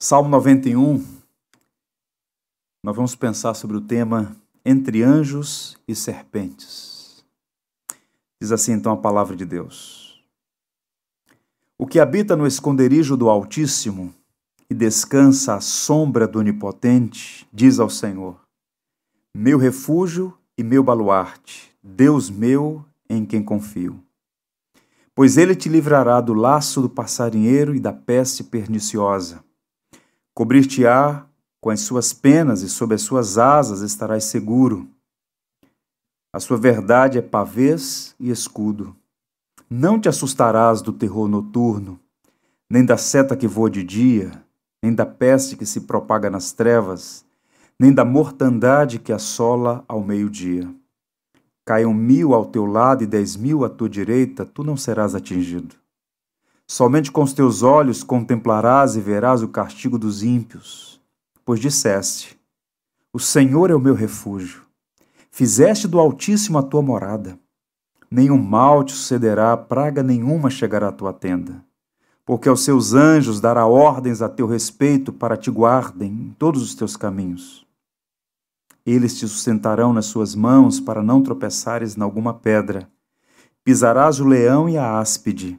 Salmo 91, nós vamos pensar sobre o tema Entre Anjos e Serpentes. Diz assim então a palavra de Deus: O que habita no esconderijo do Altíssimo e descansa à sombra do Onipotente, diz ao Senhor: Meu refúgio e meu baluarte, Deus meu em quem confio. Pois ele te livrará do laço do passarinheiro e da peste perniciosa Cobrir-te-á com as suas penas e sob as suas asas estarás seguro. A sua verdade é pavês e escudo. Não te assustarás do terror noturno, nem da seta que voa de dia, nem da peste que se propaga nas trevas, nem da mortandade que assola ao meio-dia. Caiam mil ao teu lado e dez mil à tua direita, tu não serás atingido. Somente com os teus olhos contemplarás e verás o castigo dos ímpios, pois disseste: O Senhor é o meu refúgio. Fizeste do Altíssimo a tua morada. Nenhum mal te sucederá, praga nenhuma chegará à tua tenda. Porque aos seus anjos dará ordens a teu respeito para te guardem em todos os teus caminhos. Eles te sustentarão nas suas mãos para não tropeçares em alguma pedra. Pisarás o leão e a áspide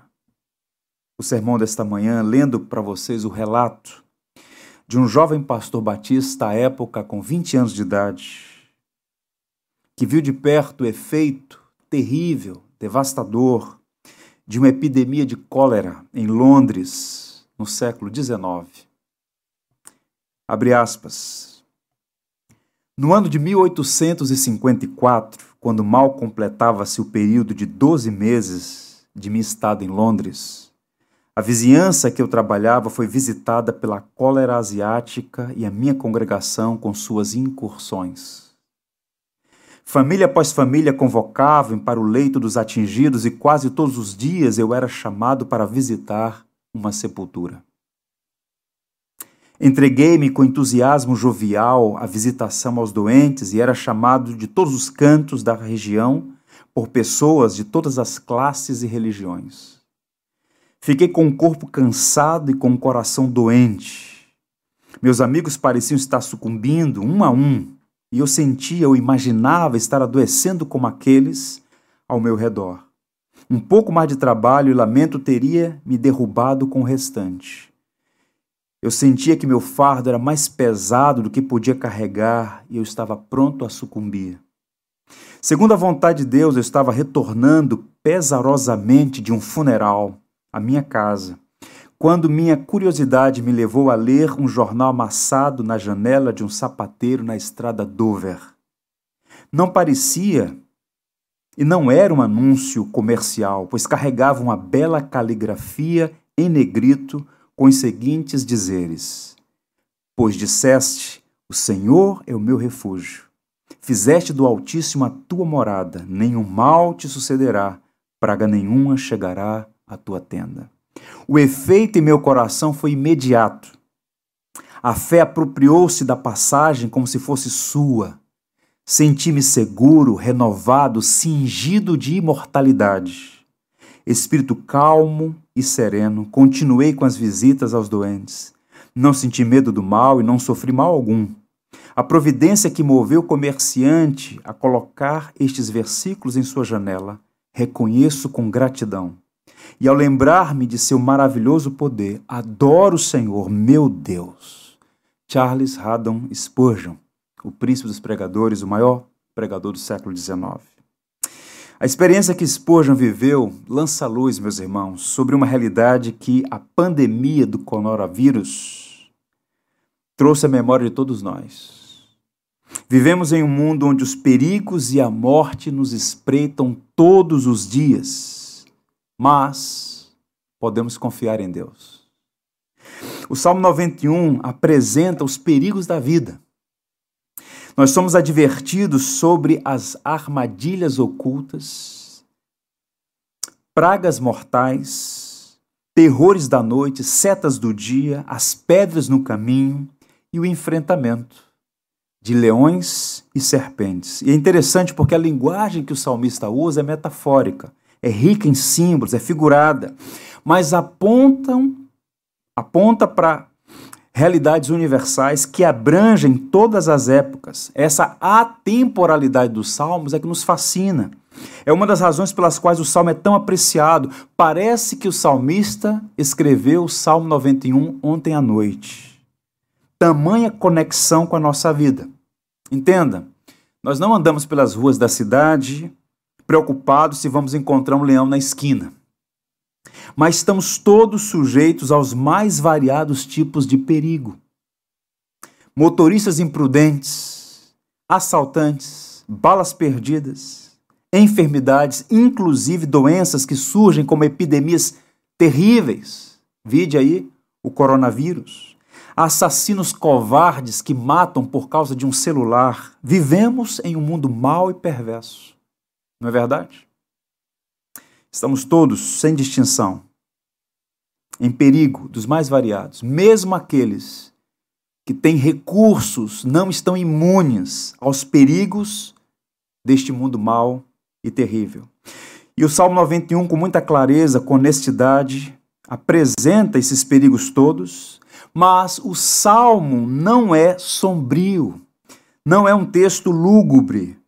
o sermão desta manhã lendo para vocês o relato de um jovem pastor batista à época com 20 anos de idade, que viu de perto o efeito terrível, devastador de uma epidemia de cólera em Londres no século XIX. Abre aspas. No ano de 1854, quando mal completava-se o período de 12 meses de minha estada em Londres, a vizinhança que eu trabalhava foi visitada pela cólera asiática e a minha congregação com suas incursões. Família após família convocavam para o leito dos atingidos e quase todos os dias eu era chamado para visitar uma sepultura. Entreguei-me com entusiasmo jovial à visitação aos doentes e era chamado de todos os cantos da região por pessoas de todas as classes e religiões. Fiquei com o corpo cansado e com o coração doente. Meus amigos pareciam estar sucumbindo um a um, e eu sentia ou imaginava estar adoecendo como aqueles ao meu redor. Um pouco mais de trabalho e lamento teria me derrubado com o restante. Eu sentia que meu fardo era mais pesado do que podia carregar e eu estava pronto a sucumbir. Segundo a vontade de Deus, eu estava retornando pesarosamente de um funeral a minha casa, quando minha curiosidade me levou a ler um jornal amassado na janela de um sapateiro na estrada Dover. Não parecia e não era um anúncio comercial, pois carregava uma bela caligrafia em negrito com os seguintes dizeres: Pois disseste: O Senhor é o meu refúgio. Fizeste do Altíssimo a tua morada, nenhum mal te sucederá, praga nenhuma chegará a tua tenda. O efeito em meu coração foi imediato. A fé apropriou-se da passagem como se fosse sua. Senti-me seguro, renovado, cingido de imortalidade. Espírito calmo e sereno, continuei com as visitas aos doentes. Não senti medo do mal e não sofri mal algum. A providência que moveu o comerciante a colocar estes versículos em sua janela, reconheço com gratidão. E ao lembrar-me de seu maravilhoso poder, adoro o Senhor, meu Deus. Charles Haddon Spurgeon, o príncipe dos pregadores, o maior pregador do século XIX. A experiência que Spurgeon viveu lança luz, meus irmãos, sobre uma realidade que a pandemia do coronavírus trouxe à memória de todos nós. Vivemos em um mundo onde os perigos e a morte nos espreitam todos os dias mas podemos confiar em Deus. O Salmo 91 apresenta os perigos da vida. Nós somos advertidos sobre as armadilhas ocultas, pragas mortais, terrores da noite, setas do dia, as pedras no caminho e o enfrentamento de leões e serpentes. E é interessante porque a linguagem que o salmista usa é metafórica, é rica em símbolos, é figurada, mas apontam aponta para realidades universais que abrangem todas as épocas. Essa atemporalidade dos salmos é que nos fascina. É uma das razões pelas quais o salmo é tão apreciado. Parece que o salmista escreveu o Salmo 91 ontem à noite. Tamanha conexão com a nossa vida. Entenda, nós não andamos pelas ruas da cidade preocupados se vamos encontrar um leão na esquina mas estamos todos sujeitos aos mais variados tipos de perigo. Motoristas imprudentes, assaltantes, balas perdidas, enfermidades, inclusive doenças que surgem como epidemias terríveis. Vide aí o coronavírus. Assassinos covardes que matam por causa de um celular. Vivemos em um mundo mau e perverso. Não é verdade? Estamos todos, sem distinção, em perigo dos mais variados. Mesmo aqueles que têm recursos não estão imunes aos perigos deste mundo mau e terrível. E o Salmo 91, com muita clareza, com honestidade, apresenta esses perigos todos, mas o salmo não é sombrio, não é um texto lúgubre.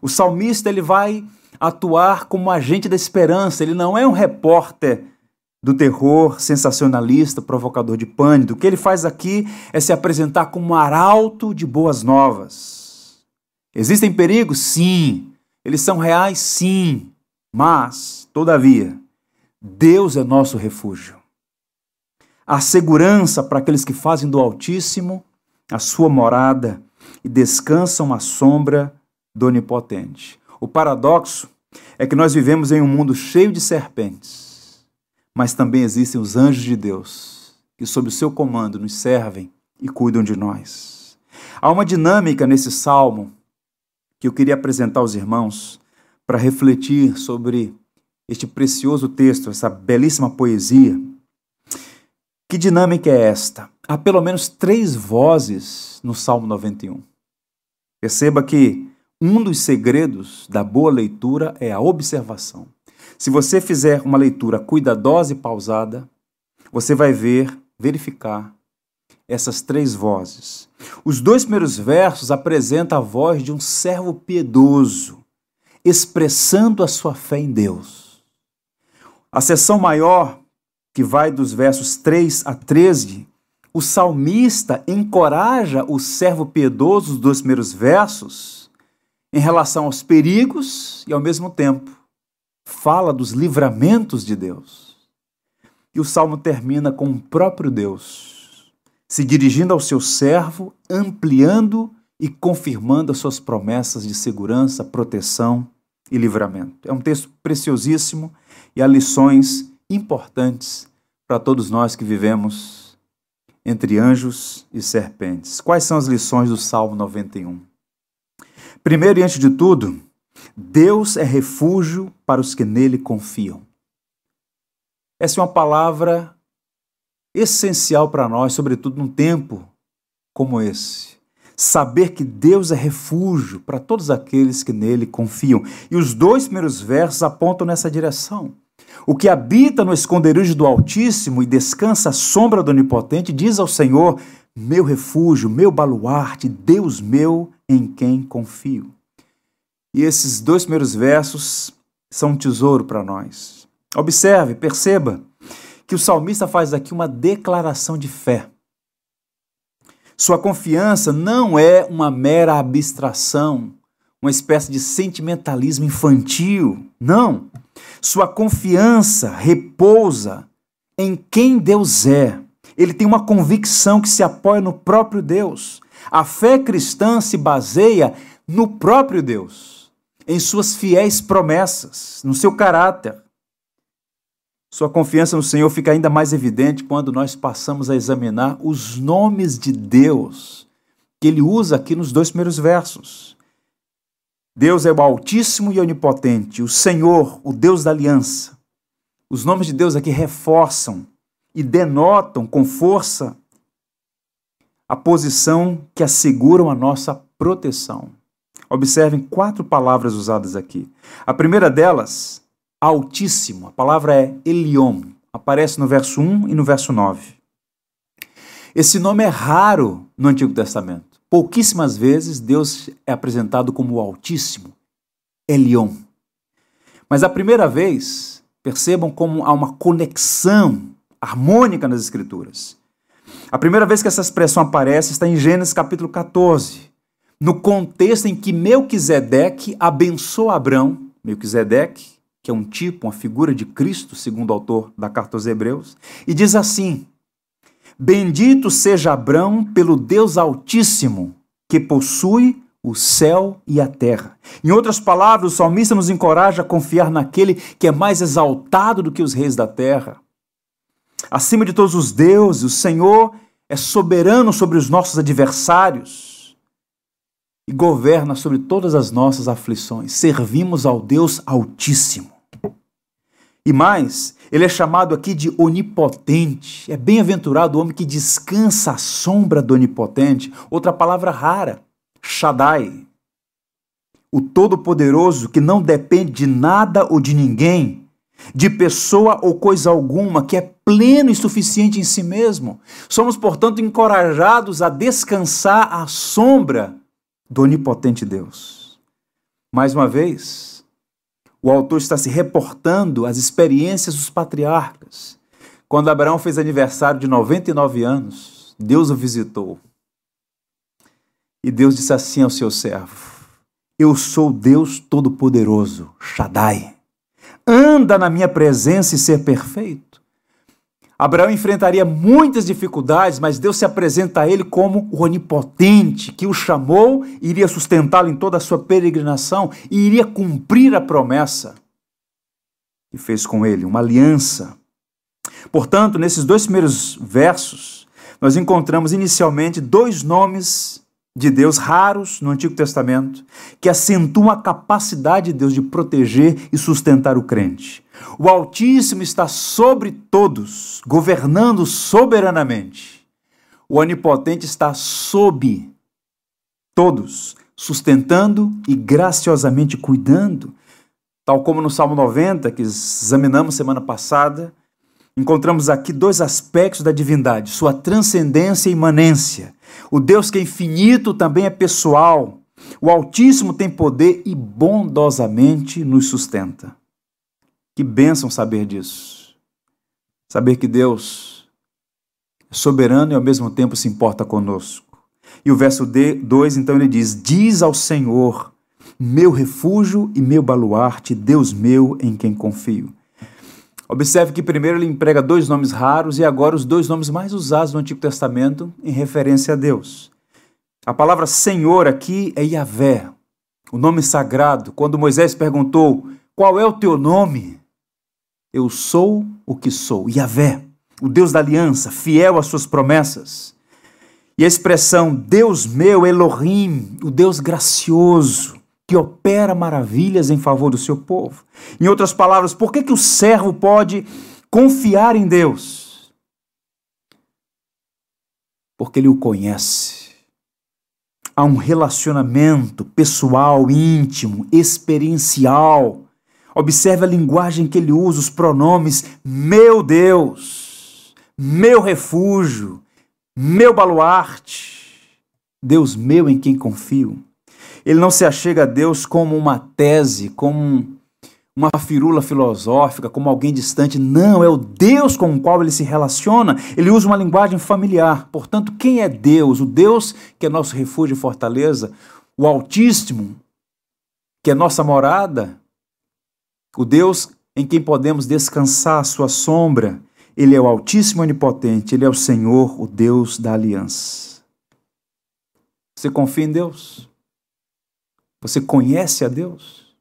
O salmista ele vai atuar como agente da esperança. Ele não é um repórter do terror sensacionalista, provocador de pânico. O que ele faz aqui é se apresentar como um arauto de boas novas. Existem perigos? Sim. Eles são reais? Sim. Mas, todavia, Deus é nosso refúgio. A segurança para aqueles que fazem do Altíssimo a sua morada e descansam à sombra do Onipotente. O paradoxo é que nós vivemos em um mundo cheio de serpentes, mas também existem os anjos de Deus, que, sob o seu comando, nos servem e cuidam de nós. Há uma dinâmica nesse salmo que eu queria apresentar aos irmãos para refletir sobre este precioso texto, essa belíssima poesia. Que dinâmica é esta? Há pelo menos três vozes no Salmo 91. Perceba que um dos segredos da boa leitura é a observação. Se você fizer uma leitura cuidadosa e pausada, você vai ver, verificar essas três vozes. Os dois primeiros versos apresentam a voz de um servo piedoso, expressando a sua fé em Deus. A seção maior, que vai dos versos 3 a 13, o salmista encoraja o servo piedoso, os dois primeiros versos, em relação aos perigos e, ao mesmo tempo, fala dos livramentos de Deus. E o salmo termina com o próprio Deus se dirigindo ao seu servo, ampliando e confirmando as suas promessas de segurança, proteção e livramento. É um texto preciosíssimo e há lições importantes para todos nós que vivemos entre anjos e serpentes. Quais são as lições do Salmo 91? Primeiro e antes de tudo, Deus é refúgio para os que nele confiam. Essa é uma palavra essencial para nós, sobretudo num tempo como esse. Saber que Deus é refúgio para todos aqueles que nele confiam. E os dois primeiros versos apontam nessa direção. O que habita no esconderijo do Altíssimo e descansa à sombra do Onipotente diz ao Senhor: Meu refúgio, meu baluarte, Deus meu em quem confio. E esses dois primeiros versos são um tesouro para nós. Observe, perceba que o salmista faz aqui uma declaração de fé. Sua confiança não é uma mera abstração, uma espécie de sentimentalismo infantil. Não. Sua confiança repousa em quem Deus é. Ele tem uma convicção que se apoia no próprio Deus. A fé cristã se baseia no próprio Deus, em suas fiéis promessas, no seu caráter. Sua confiança no Senhor fica ainda mais evidente quando nós passamos a examinar os nomes de Deus que ele usa aqui nos dois primeiros versos. Deus é o Altíssimo e Onipotente, o Senhor, o Deus da aliança. Os nomes de Deus aqui reforçam e denotam com força a posição que asseguram a nossa proteção. Observem quatro palavras usadas aqui. A primeira delas, Altíssimo. A palavra é Elion. Aparece no verso 1 e no verso 9. Esse nome é raro no Antigo Testamento. Pouquíssimas vezes Deus é apresentado como o Altíssimo, Elion. Mas a primeira vez, percebam como há uma conexão harmônica nas Escrituras. A primeira vez que essa expressão aparece está em Gênesis capítulo 14, no contexto em que Melquisedeque abençoa Abrão. Melquisedeque que é um tipo, uma figura de Cristo, segundo o autor da carta aos Hebreus, e diz assim: Bendito seja Abrão pelo Deus Altíssimo, que possui o céu e a terra. Em outras palavras, o salmista nos encoraja a confiar naquele que é mais exaltado do que os reis da terra. Acima de todos os deuses, o Senhor é soberano sobre os nossos adversários e governa sobre todas as nossas aflições. Servimos ao Deus Altíssimo. E mais, ele é chamado aqui de onipotente. É bem-aventurado o homem que descansa à sombra do onipotente. Outra palavra rara, Shaddai. O Todo-Poderoso que não depende de nada ou de ninguém, de pessoa ou coisa alguma, que é pleno e suficiente em si mesmo. Somos, portanto, encorajados a descansar à sombra do onipotente Deus. Mais uma vez, o autor está se reportando às experiências dos patriarcas. Quando Abraão fez aniversário de 99 anos, Deus o visitou. E Deus disse assim ao seu servo: Eu sou Deus Todo-Poderoso, Shaddai. Anda na minha presença e ser perfeito. Abraão enfrentaria muitas dificuldades, mas Deus se apresenta a ele como o onipotente, que o chamou, iria sustentá-lo em toda a sua peregrinação e iria cumprir a promessa. E fez com ele uma aliança. Portanto, nesses dois primeiros versos, nós encontramos inicialmente dois nomes de Deus raros no Antigo Testamento, que acentuam a capacidade de Deus de proteger e sustentar o crente. O Altíssimo está sobre todos, governando soberanamente. O Onipotente está sob todos, sustentando e graciosamente cuidando. Tal como no Salmo 90, que examinamos semana passada, encontramos aqui dois aspectos da divindade: sua transcendência e imanência. O Deus que é infinito também é pessoal. O Altíssimo tem poder e bondosamente nos sustenta. Que bênção saber disso. Saber que Deus é soberano e ao mesmo tempo se importa conosco. E o verso 2, então, ele diz: Diz ao Senhor, meu refúgio e meu baluarte, Deus meu em quem confio. Observe que primeiro ele emprega dois nomes raros e agora os dois nomes mais usados no Antigo Testamento em referência a Deus. A palavra Senhor aqui é Yahvé, o nome sagrado. Quando Moisés perguntou: Qual é o teu nome? Eu sou o que sou, Yahvé, o Deus da aliança, fiel às suas promessas. E a expressão Deus meu, Elohim, o Deus gracioso, que opera maravilhas em favor do seu povo. Em outras palavras, por que, que o servo pode confiar em Deus? Porque ele o conhece. Há um relacionamento pessoal, íntimo, experiencial Observe a linguagem que ele usa, os pronomes meu Deus, meu refúgio, meu baluarte, Deus meu em quem confio. Ele não se achega a Deus como uma tese, como uma firula filosófica, como alguém distante. Não, é o Deus com o qual ele se relaciona. Ele usa uma linguagem familiar. Portanto, quem é Deus? O Deus que é nosso refúgio e fortaleza, o Altíssimo, que é nossa morada, o Deus em quem podemos descansar a sua sombra, ele é o Altíssimo Onipotente, ele é o Senhor, o Deus da aliança. Você confia em Deus? Você conhece a Deus?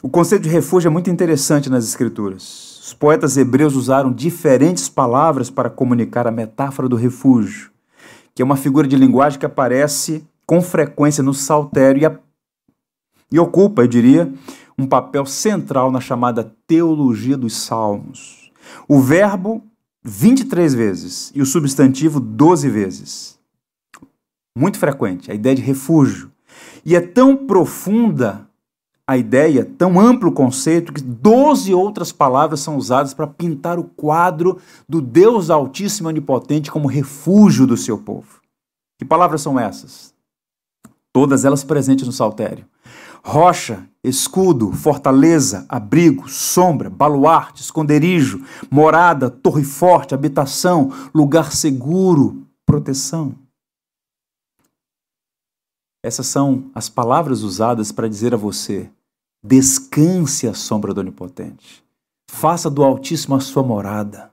O conceito de refúgio é muito interessante nas Escrituras. Os poetas hebreus usaram diferentes palavras para comunicar a metáfora do refúgio, que é uma figura de linguagem que aparece com frequência no saltério e, a, e ocupa, eu diria, um papel central na chamada teologia dos salmos. O verbo 23 vezes e o substantivo 12 vezes. Muito frequente, a ideia de refúgio. E é tão profunda a ideia, tão amplo o conceito, que 12 outras palavras são usadas para pintar o quadro do Deus Altíssimo e Onipotente como refúgio do seu povo. Que palavras são essas? Todas elas presentes no Saltério. Rocha, escudo, fortaleza, abrigo, sombra, baluarte, esconderijo, morada, torre forte, habitação, lugar seguro, proteção. Essas são as palavras usadas para dizer a você: descanse à sombra do Onipotente. Faça do Altíssimo a sua morada.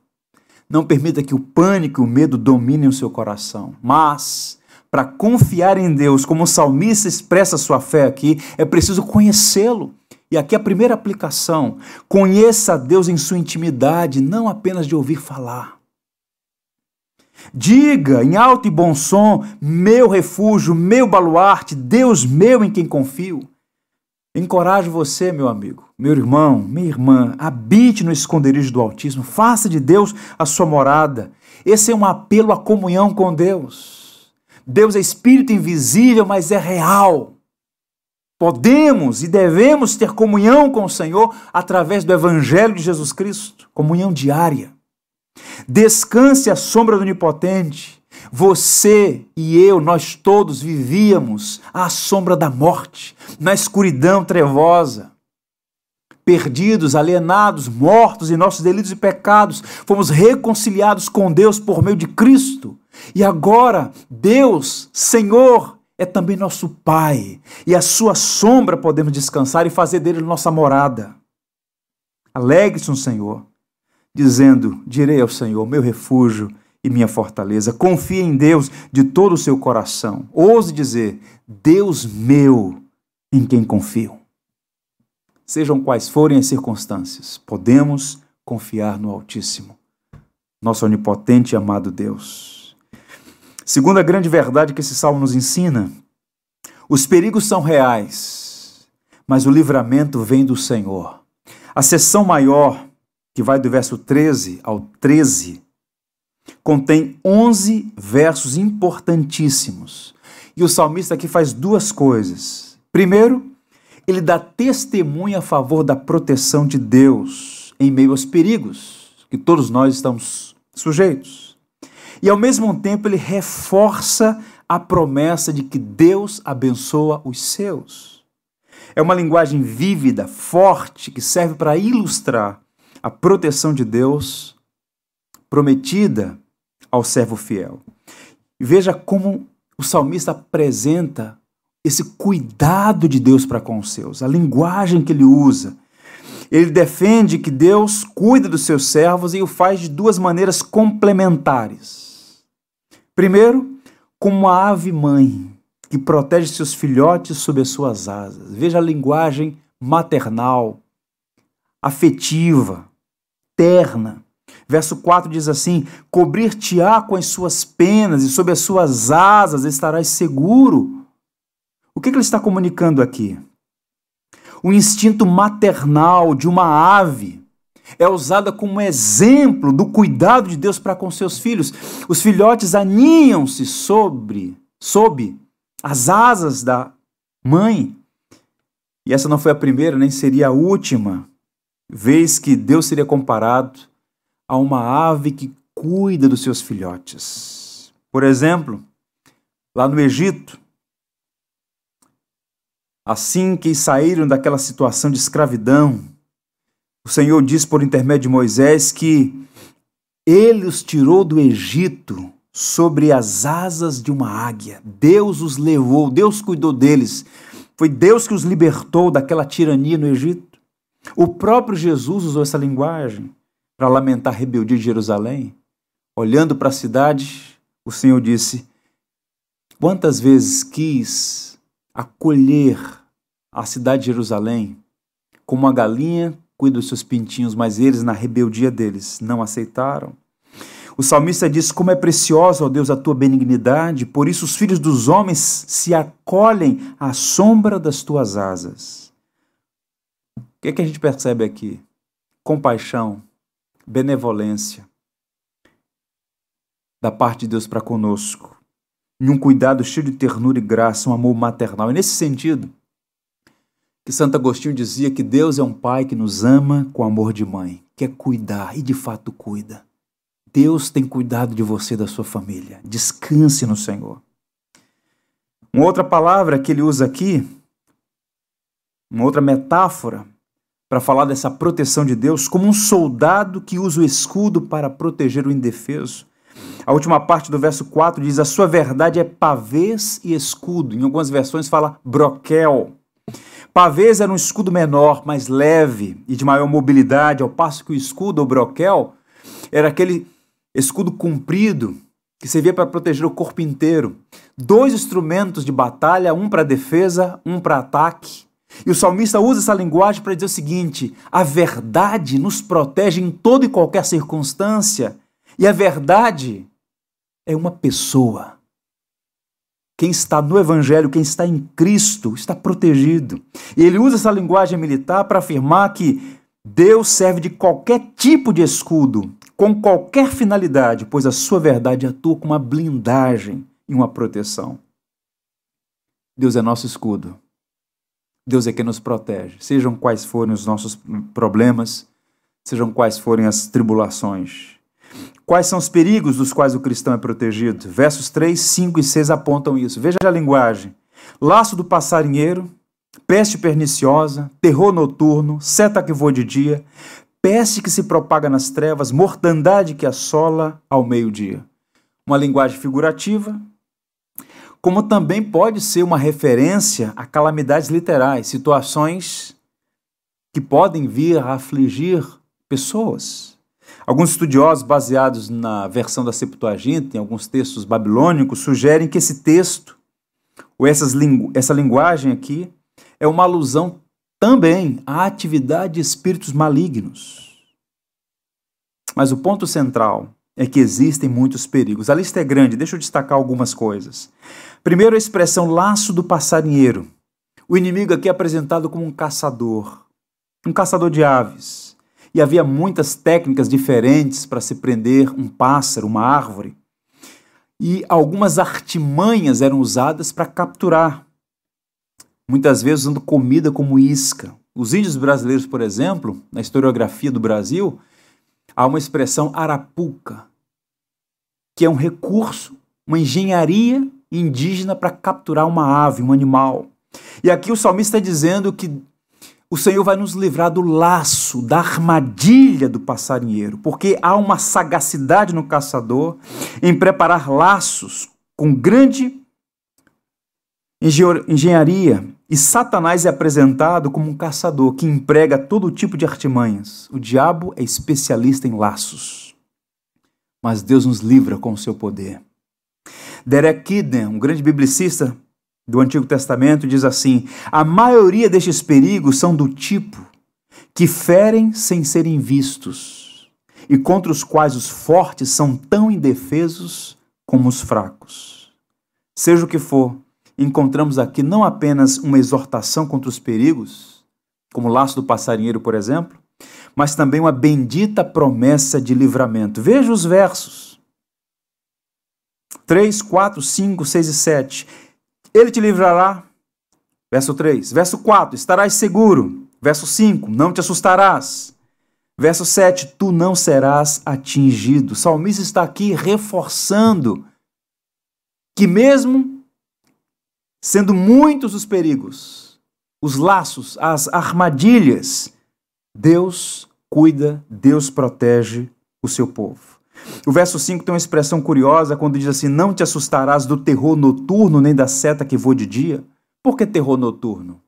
Não permita que o pânico e o medo dominem o seu coração, mas para confiar em Deus, como o salmista expressa sua fé aqui, é preciso conhecê-lo. E aqui a primeira aplicação: conheça a Deus em sua intimidade, não apenas de ouvir falar. Diga em alto e bom som: meu refúgio, meu baluarte, Deus meu em quem confio. Encorajo você, meu amigo, meu irmão, minha irmã, habite no esconderijo do Altíssimo, faça de Deus a sua morada. Esse é um apelo à comunhão com Deus. Deus é espírito invisível, mas é real. Podemos e devemos ter comunhão com o Senhor através do Evangelho de Jesus Cristo, comunhão diária. Descanse à sombra do Onipotente. Você e eu, nós todos vivíamos à sombra da morte, na escuridão trevosa. Perdidos, alienados, mortos em nossos delitos e pecados, fomos reconciliados com Deus por meio de Cristo. E agora, Deus, Senhor, é também nosso Pai, e a sua sombra podemos descansar e fazer dele nossa morada. Alegre-se no Senhor dizendo: Direi ao Senhor, meu refúgio e minha fortaleza. Confie em Deus de todo o seu coração. Ouse dizer: Deus meu, em quem confio. Sejam quais forem as circunstâncias, podemos confiar no Altíssimo, nosso onipotente e amado Deus. Segunda grande verdade que esse salmo nos ensina: os perigos são reais, mas o livramento vem do Senhor. A sessão maior que vai do verso 13 ao 13, contém 11 versos importantíssimos. E o salmista aqui faz duas coisas. Primeiro, ele dá testemunha a favor da proteção de Deus em meio aos perigos que todos nós estamos sujeitos. E ao mesmo tempo, ele reforça a promessa de que Deus abençoa os seus. É uma linguagem vívida, forte, que serve para ilustrar a proteção de Deus prometida ao servo fiel. Veja como o salmista apresenta esse cuidado de Deus para com os seus, a linguagem que ele usa. Ele defende que Deus cuida dos seus servos e o faz de duas maneiras complementares. Primeiro, como uma ave mãe que protege seus filhotes sob as suas asas. Veja a linguagem maternal, afetiva, eterna. Verso 4 diz assim: Cobrir-te-á com as suas penas e sob as suas asas estarás seguro. O que, que ele está comunicando aqui? O instinto maternal de uma ave é usada como exemplo do cuidado de Deus para com seus filhos. Os filhotes aninham-se sobre, sob as asas da mãe. E essa não foi a primeira, nem seria a última vez que Deus seria comparado a uma ave que cuida dos seus filhotes. Por exemplo, lá no Egito, assim que saíram daquela situação de escravidão, o Senhor diz por intermédio de Moisés que ele os tirou do Egito sobre as asas de uma águia. Deus os levou, Deus cuidou deles. Foi Deus que os libertou daquela tirania no Egito. O próprio Jesus usou essa linguagem para lamentar a rebeldia de Jerusalém. Olhando para a cidade, o Senhor disse: Quantas vezes quis acolher a cidade de Jerusalém como a galinha cuida dos seus pintinhos, mas eles, na rebeldia deles, não aceitaram. O salmista diz: Como é preciosa, ó Deus, a tua benignidade, por isso os filhos dos homens se acolhem à sombra das tuas asas. O que, é que a gente percebe aqui? Compaixão, benevolência da parte de Deus para conosco, em um cuidado cheio de ternura e graça, um amor maternal. E nesse sentido, que Santo Agostinho dizia que Deus é um pai que nos ama com amor de mãe, quer cuidar e de fato cuida. Deus tem cuidado de você e da sua família. Descanse no Senhor. Uma outra palavra que ele usa aqui, uma outra metáfora para falar dessa proteção de Deus, como um soldado que usa o escudo para proteger o indefeso. A última parte do verso 4 diz: A sua verdade é pavês e escudo. Em algumas versões fala broquel. Pavês era um escudo menor, mais leve e de maior mobilidade, ao passo que o escudo, ou broquel, era aquele escudo comprido que servia para proteger o corpo inteiro. Dois instrumentos de batalha, um para defesa, um para ataque. E o salmista usa essa linguagem para dizer o seguinte: a verdade nos protege em toda e qualquer circunstância. E a verdade é uma pessoa. Quem está no Evangelho, quem está em Cristo, está protegido. E ele usa essa linguagem militar para afirmar que Deus serve de qualquer tipo de escudo com qualquer finalidade, pois a sua verdade atua como uma blindagem e uma proteção. Deus é nosso escudo. Deus é quem nos protege, sejam quais forem os nossos problemas, sejam quais forem as tribulações. Quais são os perigos dos quais o cristão é protegido? Versos 3, 5 e 6 apontam isso. Veja a linguagem: laço do passarinheiro, peste perniciosa, terror noturno, seta que voa de dia, peste que se propaga nas trevas, mortandade que assola ao meio-dia. Uma linguagem figurativa, como também pode ser uma referência a calamidades literais, situações que podem vir a afligir pessoas. Alguns estudiosos, baseados na versão da Septuaginta, em alguns textos babilônicos, sugerem que esse texto, ou essas, essa linguagem aqui, é uma alusão também a atividade de espíritos malignos. Mas o ponto central é que existem muitos perigos. A lista é grande, deixa eu destacar algumas coisas. Primeiro, a expressão laço do passarinheiro. O inimigo aqui é apresentado como um caçador, um caçador de aves. E havia muitas técnicas diferentes para se prender um pássaro, uma árvore. E algumas artimanhas eram usadas para capturar muitas vezes usando comida como isca. Os índios brasileiros, por exemplo, na historiografia do Brasil, há uma expressão arapuca, que é um recurso, uma engenharia indígena para capturar uma ave, um animal. E aqui o salmista está dizendo que o Senhor vai nos livrar do laço, da armadilha do passarinheiro, porque há uma sagacidade no caçador em preparar laços com grande engenharia e Satanás é apresentado como um caçador que emprega todo tipo de artimanhas. O diabo é especialista em laços. Mas Deus nos livra com o seu poder. Derek Kidner, um grande biblicista do Antigo Testamento, diz assim: a maioria destes perigos são do tipo que ferem sem serem vistos, e contra os quais os fortes são tão indefesos como os fracos. Seja o que for, encontramos aqui não apenas uma exortação contra os perigos, como o laço do passarinheiro, por exemplo, mas também uma bendita promessa de livramento. Veja os versos 3, 4, 5, 6 e 7. Ele te livrará. Verso 3. Verso 4. Estarás seguro. Verso 5. Não te assustarás. Verso 7. Tu não serás atingido. O salmista está aqui reforçando que, mesmo sendo muitos os perigos, os laços, as armadilhas, Deus cuida, Deus protege o seu povo. O verso 5 tem uma expressão curiosa quando diz assim: Não te assustarás do terror noturno, nem da seta que voa de dia. Por que terror noturno?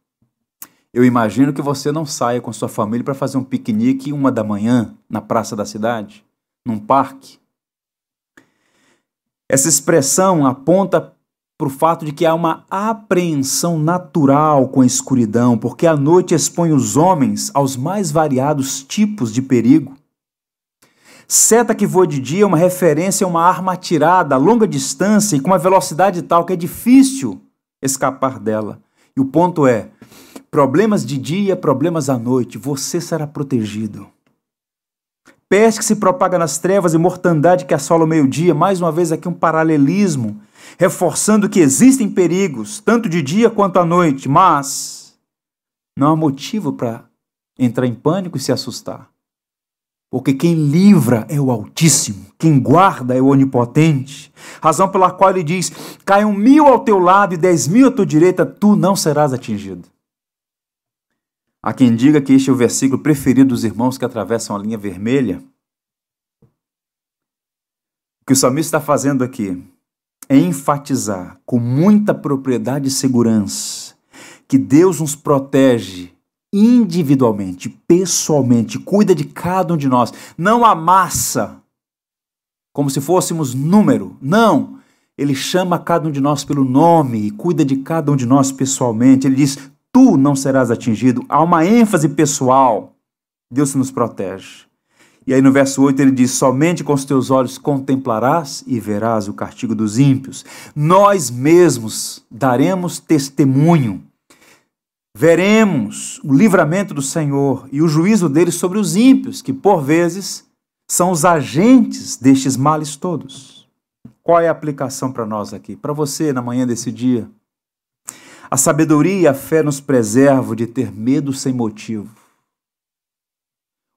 Eu imagino que você não saia com sua família para fazer um piquenique uma da manhã na praça da cidade, num parque. Essa expressão aponta por fato de que há uma apreensão natural com a escuridão, porque a noite expõe os homens aos mais variados tipos de perigo. Seta que voa de dia é uma referência a uma arma atirada a longa distância e com uma velocidade tal que é difícil escapar dela. E o ponto é: problemas de dia, problemas à noite, você será protegido. Peste que se propaga nas trevas e mortandade que assola o meio-dia, mais uma vez aqui um paralelismo, reforçando que existem perigos, tanto de dia quanto à noite, mas não há motivo para entrar em pânico e se assustar. Porque quem livra é o Altíssimo, quem guarda é o Onipotente. Razão pela qual ele diz: caiam mil ao teu lado e dez mil à tua direita, tu não serás atingido. Há quem diga que este é o versículo preferido dos irmãos que atravessam a linha vermelha. O que o salmista está fazendo aqui é enfatizar com muita propriedade e segurança que Deus nos protege individualmente, pessoalmente, cuida de cada um de nós. Não amassa como se fôssemos número. Não. Ele chama cada um de nós pelo nome e cuida de cada um de nós pessoalmente. Ele diz: Tu não serás atingido. Há uma ênfase pessoal. Deus nos protege. E aí no verso 8 ele diz: Somente com os teus olhos contemplarás e verás o castigo dos ímpios. Nós mesmos daremos testemunho veremos o livramento do Senhor e o juízo dele sobre os ímpios, que por vezes são os agentes destes males todos. Qual é a aplicação para nós aqui? Para você, na manhã desse dia? A sabedoria e a fé nos preservam de ter medo sem motivo.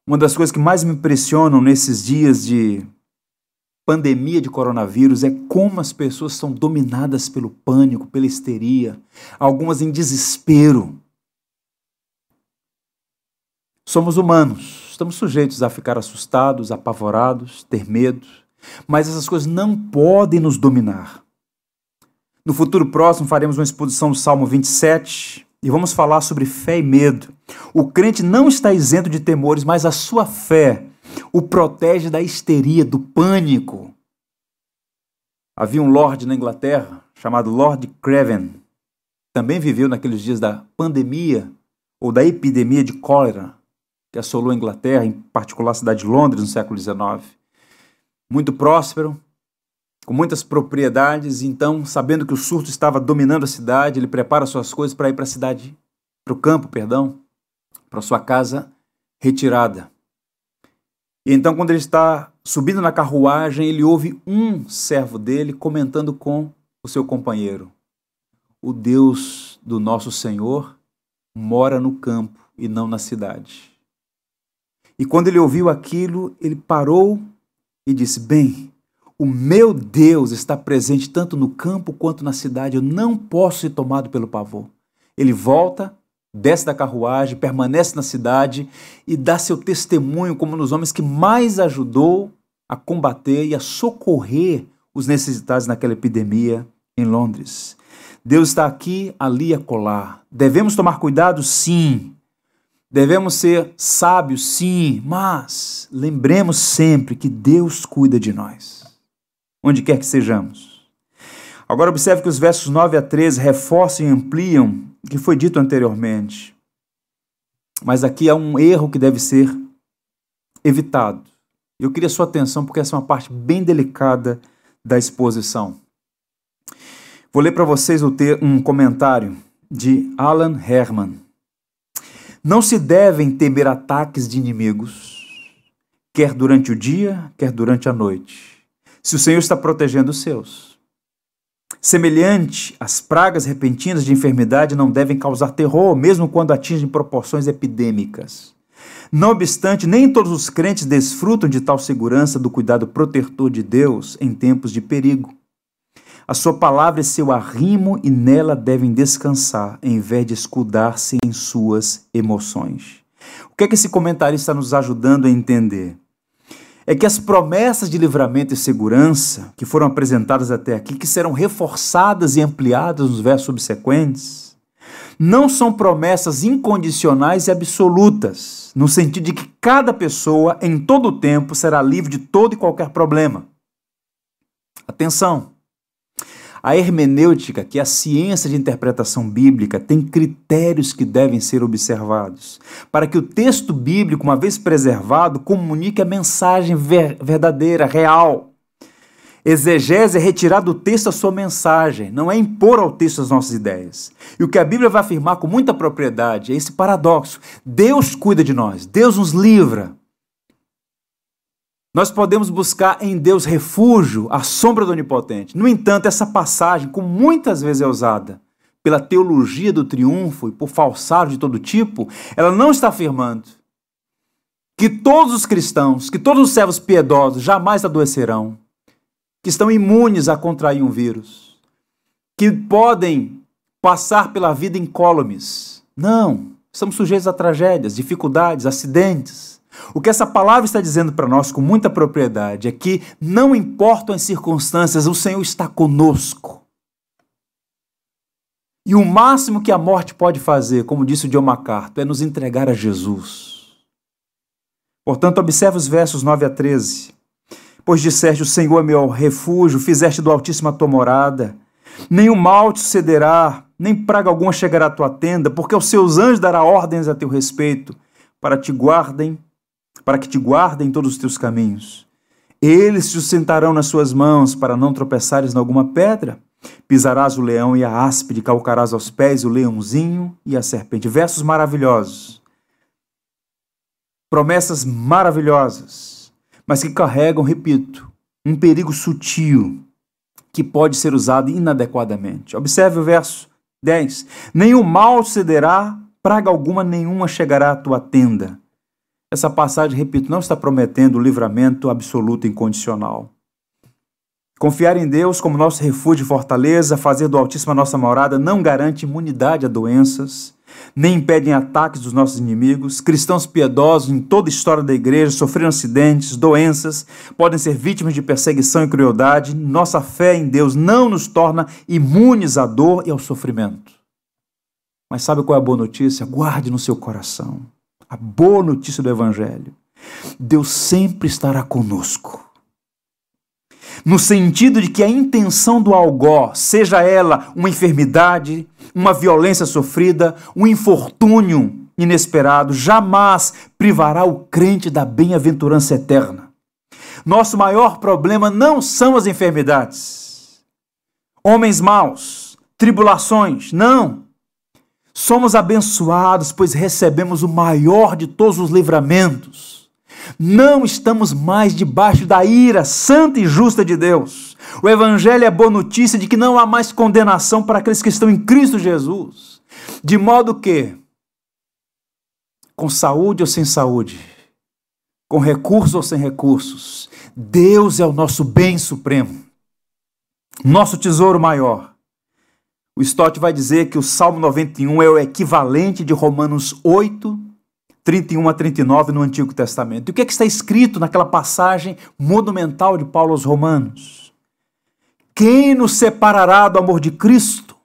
Uma das coisas que mais me impressionam nesses dias de pandemia de coronavírus é como as pessoas são dominadas pelo pânico, pela histeria, algumas em desespero. Somos humanos, estamos sujeitos a ficar assustados, apavorados, ter medo, mas essas coisas não podem nos dominar. No futuro próximo faremos uma exposição do Salmo 27 e vamos falar sobre fé e medo. O crente não está isento de temores, mas a sua fé o protege da histeria, do pânico. Havia um lord na Inglaterra chamado Lord Craven. Também viveu naqueles dias da pandemia ou da epidemia de cólera que assolou a Inglaterra, em particular a cidade de Londres, no século XIX. Muito próspero, com muitas propriedades, então, sabendo que o surto estava dominando a cidade, ele prepara suas coisas para ir para a cidade, para o campo, perdão, para sua casa retirada. E então, quando ele está subindo na carruagem, ele ouve um servo dele comentando com o seu companheiro: O Deus do nosso Senhor mora no campo e não na cidade. E quando ele ouviu aquilo, ele parou e disse: Bem, o meu Deus está presente tanto no campo quanto na cidade, eu não posso ser tomado pelo pavor. Ele volta, desce da carruagem, permanece na cidade e dá seu testemunho como um dos homens que mais ajudou a combater e a socorrer os necessitados naquela epidemia em Londres. Deus está aqui, ali a colar. Devemos tomar cuidado? Sim. Devemos ser sábios, sim, mas lembremos sempre que Deus cuida de nós, onde quer que sejamos. Agora, observe que os versos 9 a 13 reforçam e ampliam o que foi dito anteriormente. Mas aqui há um erro que deve ser evitado. Eu queria sua atenção porque essa é uma parte bem delicada da exposição. Vou ler para vocês um comentário de Alan Herman. Não se devem temer ataques de inimigos, quer durante o dia, quer durante a noite, se o Senhor está protegendo os seus. Semelhante, as pragas repentinas de enfermidade não devem causar terror, mesmo quando atingem proporções epidêmicas. Não obstante, nem todos os crentes desfrutam de tal segurança do cuidado protetor de Deus em tempos de perigo. A sua palavra é seu arrimo e nela devem descansar, em vez de escudar-se em suas emoções. O que é que esse comentário está nos ajudando a entender? É que as promessas de livramento e segurança que foram apresentadas até aqui, que serão reforçadas e ampliadas nos versos subsequentes, não são promessas incondicionais e absolutas, no sentido de que cada pessoa, em todo o tempo, será livre de todo e qualquer problema. Atenção! A hermenêutica, que é a ciência de interpretação bíblica, tem critérios que devem ser observados para que o texto bíblico, uma vez preservado, comunique a mensagem ver verdadeira, real. Exegese é retirar do texto a sua mensagem, não é impor ao texto as nossas ideias. E o que a Bíblia vai afirmar com muita propriedade é esse paradoxo: Deus cuida de nós, Deus nos livra. Nós podemos buscar em Deus refúgio, à sombra do Onipotente. No entanto, essa passagem, como muitas vezes é usada pela teologia do triunfo e por falsário de todo tipo, ela não está afirmando que todos os cristãos, que todos os servos piedosos jamais adoecerão que estão imunes a contrair um vírus, que podem passar pela vida incólumes. Não, estamos sujeitos a tragédias, dificuldades, acidentes. O que essa palavra está dizendo para nós com muita propriedade é que não importam as circunstâncias, o Senhor está conosco. E o máximo que a morte pode fazer, como disse o John MacArthur, é nos entregar a Jesus. Portanto, observe os versos 9 a 13. Pois disseste: O Senhor é meu refúgio, fizeste do Altíssimo a tua morada. O mal te sucederá, nem praga alguma chegará à tua tenda, porque aos seus anjos dará ordens a teu respeito, para te guardem, para que te guardem todos os teus caminhos. Eles te sustentarão nas suas mãos, para não tropeçares em alguma pedra. Pisarás o leão e a áspide, calcarás aos pés o leãozinho e a serpente. Versos maravilhosos. Promessas maravilhosas mas que carregam, repito, um perigo sutil que pode ser usado inadequadamente. Observe o verso 10: Nenhum mal cederá, praga alguma nenhuma chegará à tua tenda. Essa passagem, repito, não está prometendo livramento absoluto e incondicional. Confiar em Deus como nosso refúgio e fortaleza, fazer do Altíssimo a nossa morada, não garante imunidade a doenças, nem impedem ataques dos nossos inimigos. Cristãos piedosos em toda a história da igreja sofreram acidentes, doenças, podem ser vítimas de perseguição e crueldade. Nossa fé em Deus não nos torna imunes à dor e ao sofrimento. Mas sabe qual é a boa notícia? Guarde no seu coração a boa notícia do Evangelho. Deus sempre estará conosco no sentido de que a intenção do algó, seja ela uma enfermidade, uma violência sofrida, um infortúnio inesperado, jamais privará o crente da bem-aventurança eterna. Nosso maior problema não são as enfermidades, homens maus, tribulações, não. Somos abençoados, pois recebemos o maior de todos os livramentos não estamos mais debaixo da ira santa e justa de Deus. O Evangelho é boa notícia de que não há mais condenação para aqueles que estão em Cristo Jesus. De modo que, com saúde ou sem saúde, com recursos ou sem recursos, Deus é o nosso bem supremo, nosso tesouro maior. O Stott vai dizer que o Salmo 91 é o equivalente de Romanos 8, 31 a 39 no Antigo Testamento. E o que, é que está escrito naquela passagem monumental de Paulo aos Romanos? Quem nos separará do amor de Cristo?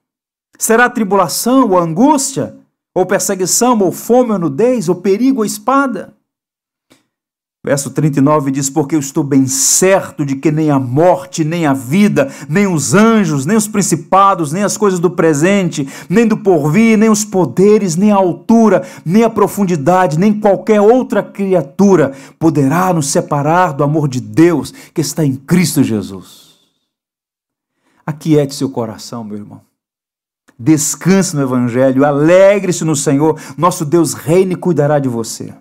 Será tribulação ou angústia, ou perseguição, ou fome ou nudez, ou perigo ou espada? Verso 39 diz: Porque eu estou bem certo de que nem a morte, nem a vida, nem os anjos, nem os principados, nem as coisas do presente, nem do porvir, nem os poderes, nem a altura, nem a profundidade, nem qualquer outra criatura poderá nos separar do amor de Deus que está em Cristo Jesus. Aquiete seu coração, meu irmão. Descanse no Evangelho, alegre-se no Senhor. Nosso Deus reina e cuidará de você.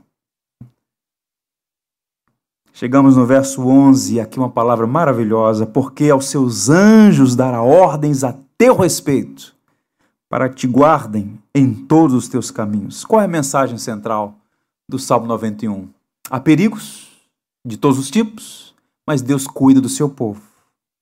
Chegamos no verso 11, aqui uma palavra maravilhosa, porque aos seus anjos dará ordens a teu respeito, para que te guardem em todos os teus caminhos. Qual é a mensagem central do Salmo 91? Há perigos de todos os tipos, mas Deus cuida do seu povo.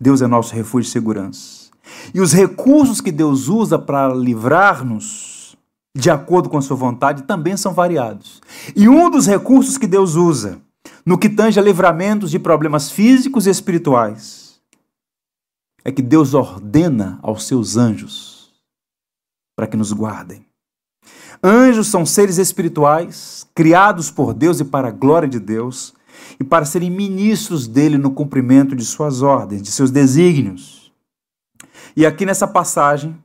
Deus é nosso refúgio e segurança. E os recursos que Deus usa para livrar-nos de acordo com a sua vontade também são variados. E um dos recursos que Deus usa no que tange a livramentos de problemas físicos e espirituais, é que Deus ordena aos seus anjos para que nos guardem. Anjos são seres espirituais, criados por Deus e para a glória de Deus, e para serem ministros dele no cumprimento de suas ordens, de seus desígnios. E aqui nessa passagem,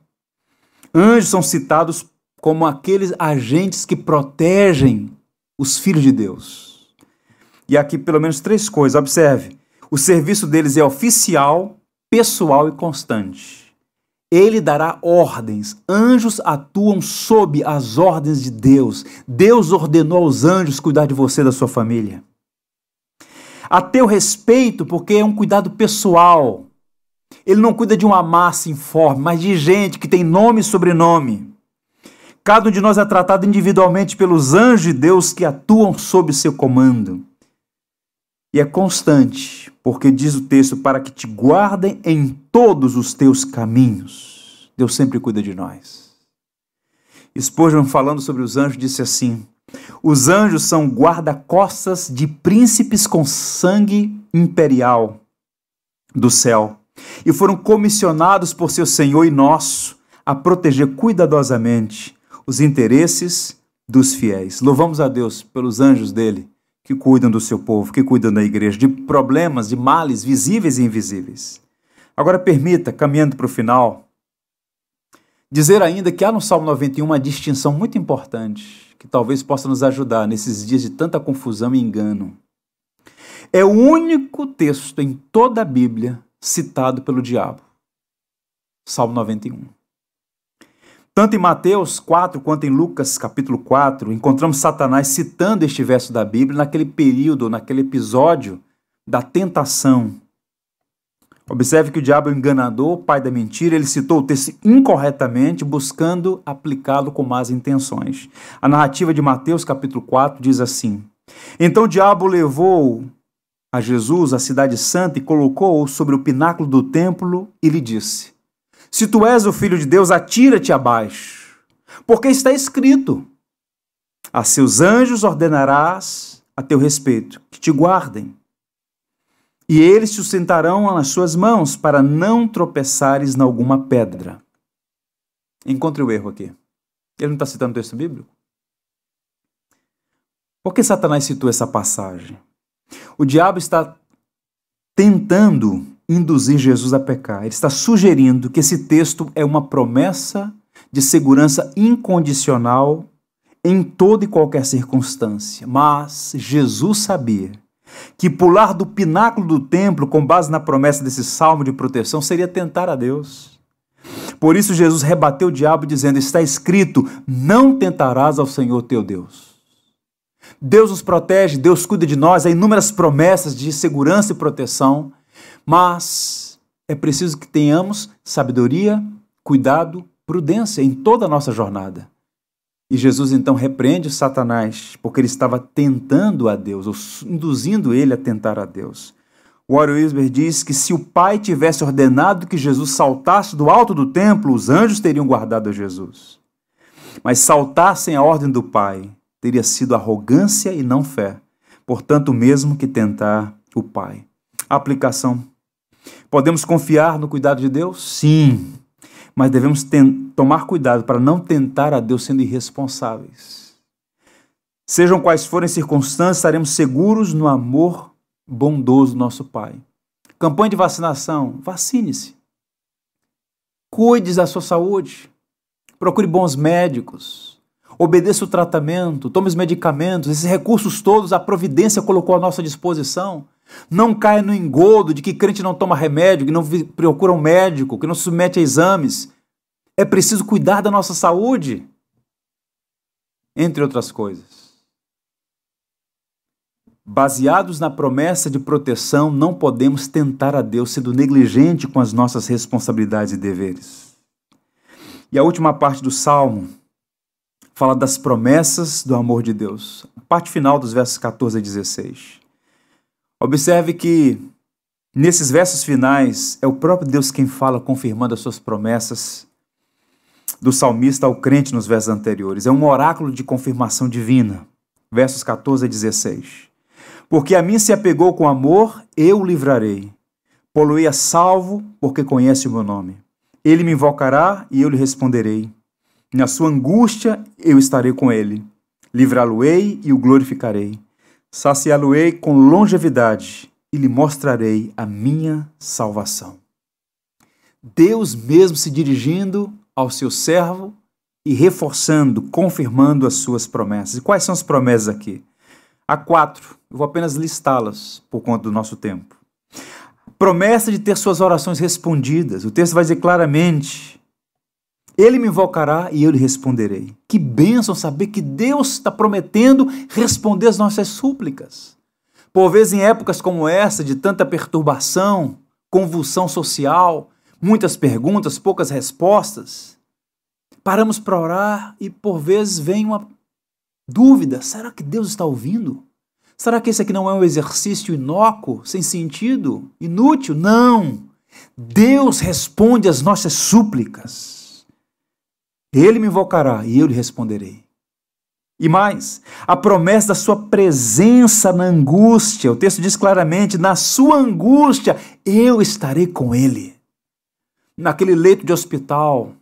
anjos são citados como aqueles agentes que protegem os filhos de Deus. E aqui pelo menos três coisas. Observe: o serviço deles é oficial, pessoal e constante. Ele dará ordens. Anjos atuam sob as ordens de Deus. Deus ordenou aos anjos cuidar de você e da sua família. A teu respeito, porque é um cuidado pessoal. Ele não cuida de uma massa informe, mas de gente que tem nome e sobrenome. Cada um de nós é tratado individualmente pelos anjos de Deus que atuam sob seu comando. E é constante, porque diz o texto, para que te guardem em todos os teus caminhos. Deus sempre cuida de nós. Spurgeon, falando sobre os anjos, disse assim: Os anjos são guarda-costas de príncipes com sangue imperial do céu e foram comissionados por seu Senhor e nosso a proteger cuidadosamente os interesses dos fiéis. Louvamos a Deus pelos anjos dele que cuidam do seu povo, que cuidam da igreja, de problemas, de males visíveis e invisíveis. Agora permita, caminhando para o final, dizer ainda que há no Salmo 91 uma distinção muito importante, que talvez possa nos ajudar nesses dias de tanta confusão e engano. É o único texto em toda a Bíblia citado pelo diabo. Salmo 91. Tanto em Mateus 4 quanto em Lucas capítulo 4, encontramos Satanás citando este verso da Bíblia naquele período, naquele episódio da tentação. Observe que o diabo é enganador, pai da mentira, ele citou o texto incorretamente, buscando aplicá-lo com más intenções. A narrativa de Mateus capítulo 4 diz assim: Então o diabo levou a Jesus a cidade santa e colocou-o sobre o pináculo do templo e lhe disse: Se tu és o filho de Deus, atira-te abaixo, porque está escrito: A seus anjos ordenarás a teu respeito que te guardem, e eles te sustentarão nas suas mãos para não tropeçares em alguma pedra. Encontre o erro aqui. Ele não está citando o texto bíblico? Por que Satanás citou essa passagem? O diabo está tentando induzir Jesus a pecar. Ele está sugerindo que esse texto é uma promessa de segurança incondicional em toda e qualquer circunstância. Mas Jesus sabia que pular do pináculo do templo com base na promessa desse salmo de proteção seria tentar a Deus. Por isso Jesus rebateu o diabo dizendo: Está escrito: Não tentarás ao Senhor teu Deus. Deus nos protege, Deus cuida de nós, há inúmeras promessas de segurança e proteção, mas é preciso que tenhamos sabedoria, cuidado, prudência em toda a nossa jornada. E Jesus então repreende Satanás, porque ele estava tentando a Deus, ou induzindo ele a tentar a Deus. Warren Wisber diz que se o Pai tivesse ordenado que Jesus saltasse do alto do templo, os anjos teriam guardado a Jesus. Mas saltassem a ordem do Pai, teria sido arrogância e não fé. Portanto, o mesmo que tentar o Pai. Aplicação. Podemos confiar no cuidado de Deus? Sim. Mas devemos tomar cuidado para não tentar a Deus sendo irresponsáveis. Sejam quais forem as circunstâncias, estaremos seguros no amor bondoso do nosso Pai. Campanha de vacinação, vacine-se. Cuide da sua saúde. Procure bons médicos obedeça o tratamento, tome os medicamentos, esses recursos todos a providência colocou à nossa disposição. Não caia no engodo de que crente não toma remédio, que não procura um médico, que não se submete a exames. É preciso cuidar da nossa saúde, entre outras coisas. Baseados na promessa de proteção, não podemos tentar a Deus sendo negligente com as nossas responsabilidades e deveres. E a última parte do salmo fala das promessas do amor de Deus. Parte final dos versos 14 a 16. Observe que nesses versos finais é o próprio Deus quem fala, confirmando as suas promessas do salmista ao crente nos versos anteriores. É um oráculo de confirmação divina. Versos 14 a 16. Porque a mim se apegou com amor, eu o livrarei. Poluei a salvo, porque conhece o meu nome. Ele me invocará e eu lhe responderei. Na sua angústia eu estarei com ele. Livrá-lo-ei e o glorificarei. Saciá-lo-ei com longevidade e lhe mostrarei a minha salvação. Deus mesmo se dirigindo ao seu servo e reforçando, confirmando as suas promessas. E quais são as promessas aqui? Há quatro, eu vou apenas listá-las por conta do nosso tempo. Promessa de ter suas orações respondidas. O texto vai dizer claramente: Ele me invocará e eu lhe responderei. Que bênção saber que Deus está prometendo responder as nossas súplicas. Por vezes, em épocas como essa, de tanta perturbação, convulsão social, muitas perguntas, poucas respostas, paramos para orar e por vezes vem uma dúvida: será que Deus está ouvindo? Será que esse aqui não é um exercício inócuo, sem sentido, inútil? Não! Deus responde às nossas súplicas. Ele me invocará e eu lhe responderei. E mais, a promessa da sua presença na angústia. O texto diz claramente: na sua angústia eu estarei com ele. Naquele leito de hospital,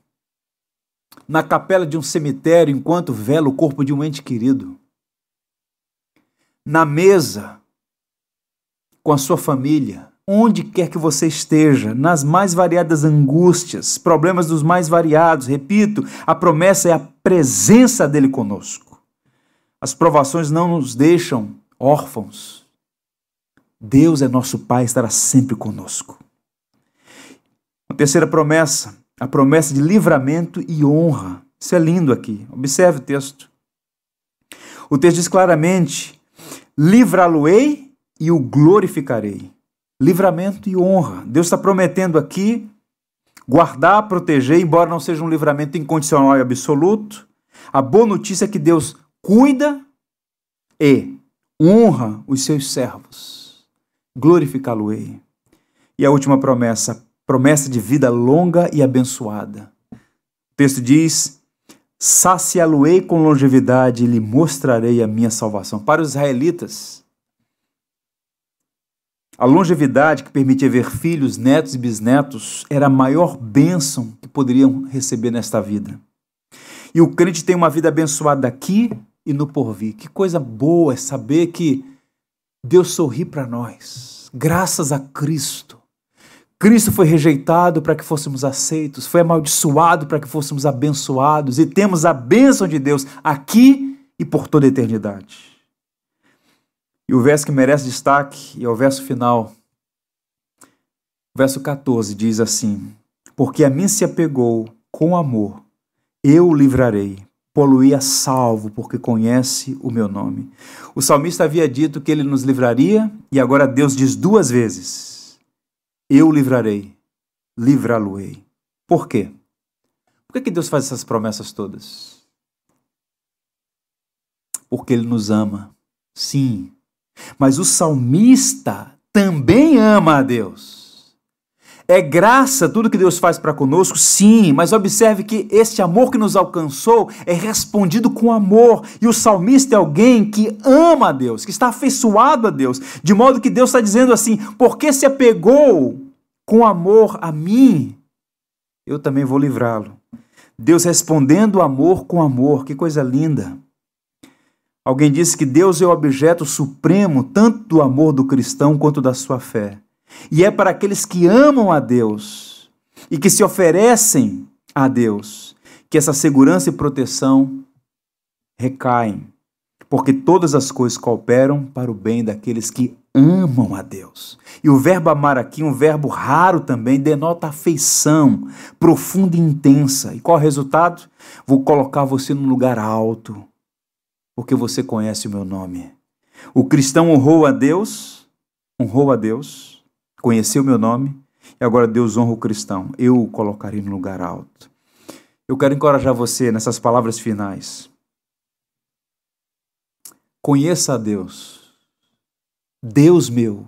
na capela de um cemitério enquanto vela o corpo de um ente querido, na mesa com a sua família, onde quer que você esteja, nas mais variadas angústias, problemas dos mais variados, repito, a promessa é a presença dele conosco. As provações não nos deixam órfãos. Deus é nosso Pai, estará sempre conosco. A terceira promessa, a promessa de livramento e honra. Isso é lindo aqui. Observe o texto. O texto diz claramente: livrá-lo-ei e o glorificarei. Livramento e honra. Deus está prometendo aqui guardar, proteger, embora não seja um livramento incondicional e absoluto. A boa notícia é que Deus cuida e honra os seus servos. Glorificá-lo-ei. E a última promessa, promessa de vida longa e abençoada. O texto diz: Saciá-lo-ei com longevidade e lhe mostrarei a minha salvação. Para os israelitas, a longevidade que permitia ver filhos, netos e bisnetos era a maior bênção que poderiam receber nesta vida. E o crente tem uma vida abençoada aqui e no porvir. Que coisa boa é saber que Deus sorri para nós, graças a Cristo. Cristo foi rejeitado para que fôssemos aceitos, foi amaldiçoado para que fôssemos abençoados e temos a bênção de Deus aqui e por toda a eternidade. E o verso que merece destaque é o verso final. O verso 14 diz assim: Porque a mim se apegou com amor, eu o livrarei, poluí a salvo, porque conhece o meu nome. O salmista havia dito que ele nos livraria, e agora Deus diz duas vezes: eu livrarei, livrá-lo-ei. Por quê? Por que, que Deus faz essas promessas todas? Porque Ele nos ama, sim. Mas o salmista também ama a Deus. É graça tudo que Deus faz para conosco, sim, mas observe que este amor que nos alcançou é respondido com amor. E o salmista é alguém que ama a Deus, que está afeiçoado a Deus, de modo que Deus está dizendo assim: porque se apegou com amor a mim, eu também vou livrá-lo. Deus respondendo amor com amor, que coisa linda. Alguém disse que Deus é o objeto supremo tanto do amor do cristão quanto da sua fé. E é para aqueles que amam a Deus e que se oferecem a Deus que essa segurança e proteção recaem, porque todas as coisas cooperam para o bem daqueles que amam a Deus. E o verbo amar aqui, um verbo raro também, denota afeição profunda e intensa. E qual é o resultado? Vou colocar você num lugar alto, porque você conhece o meu nome. O cristão honrou a Deus, honrou a Deus, conheceu o meu nome, e agora Deus honra o cristão. Eu o colocarei num lugar alto. Eu quero encorajar você nessas palavras finais. Conheça a Deus Deus meu,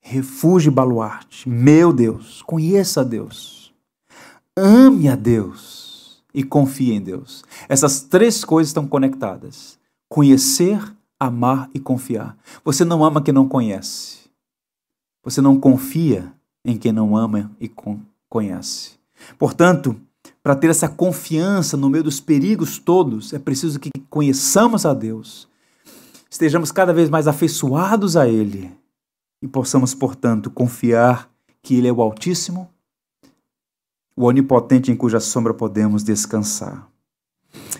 refúgio e baluarte, meu Deus, conheça a Deus, ame a Deus e confie em Deus. Essas três coisas estão conectadas: conhecer, amar e confiar. Você não ama quem não conhece. Você não confia em quem não ama e conhece. Portanto, para ter essa confiança no meio dos perigos todos, é preciso que conheçamos a Deus estejamos cada vez mais afeiçoados a Ele e possamos, portanto, confiar que Ele é o Altíssimo, o onipotente em cuja sombra podemos descansar.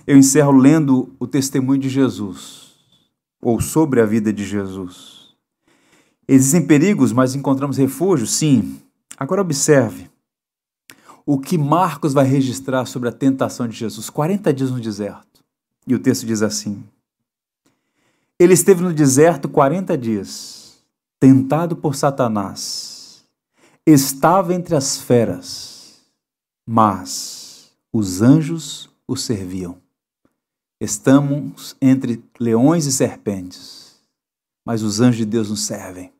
Eu encerro lendo o testemunho de Jesus, ou sobre a vida de Jesus. Existem perigos, mas encontramos refúgio? Sim. Agora observe o que Marcos vai registrar sobre a tentação de Jesus. 40 dias no deserto. E o texto diz assim: Ele esteve no deserto 40 dias, tentado por Satanás. Estava entre as feras, mas os anjos o serviam. Estamos entre leões e serpentes, mas os anjos de Deus nos servem.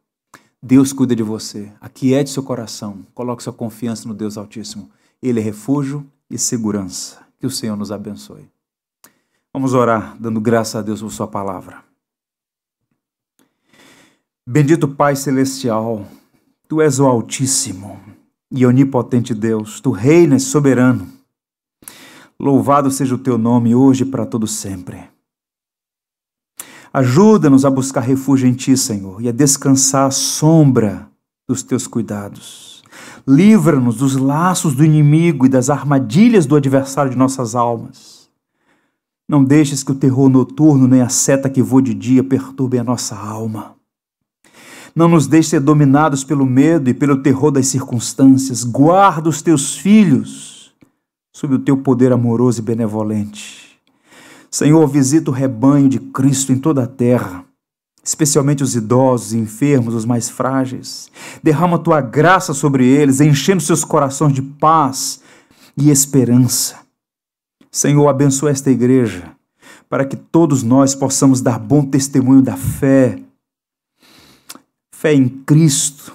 Deus cuida de você. Aquiete seu coração. Coloque sua confiança no Deus Altíssimo. Ele é refúgio e segurança. Que o Senhor nos abençoe. Vamos orar, dando graças a Deus por Sua palavra. Bendito Pai Celestial, Tu és o Altíssimo e onipotente Deus, Tu reinas soberano. Louvado seja o Teu nome hoje e para todo sempre. Ajuda-nos a buscar refúgio em Ti, Senhor, e a descansar à sombra dos Teus cuidados. Livra-nos dos laços do inimigo e das armadilhas do adversário de nossas almas. Não deixes que o terror noturno nem a seta que voa de dia perturbem a nossa alma. Não nos deixes ser dominados pelo medo e pelo terror das circunstâncias. Guarda os teus filhos sob o teu poder amoroso e benevolente. Senhor, visita o rebanho de Cristo em toda a terra, especialmente os idosos, enfermos, os mais frágeis. Derrama tua graça sobre eles, enchendo seus corações de paz e esperança. Senhor, abençoa esta igreja, para que todos nós possamos dar bom testemunho da fé, fé em Cristo,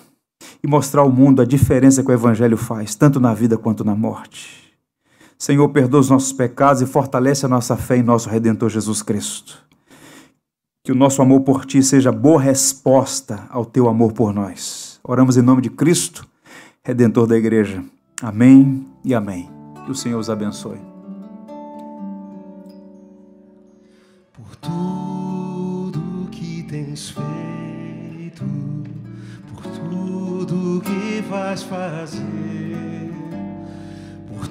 e mostrar ao mundo a diferença que o Evangelho faz, tanto na vida quanto na morte. Senhor, perdoa os nossos pecados e fortalece a nossa fé em nosso Redentor Jesus Cristo. Que o nosso amor por Ti seja boa resposta ao Teu amor por nós. Oramos em nome de Cristo, Redentor da Igreja. Amém e amém. Que o Senhor os abençoe. Por tudo que tens feito, por tudo que vais fazer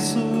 fazer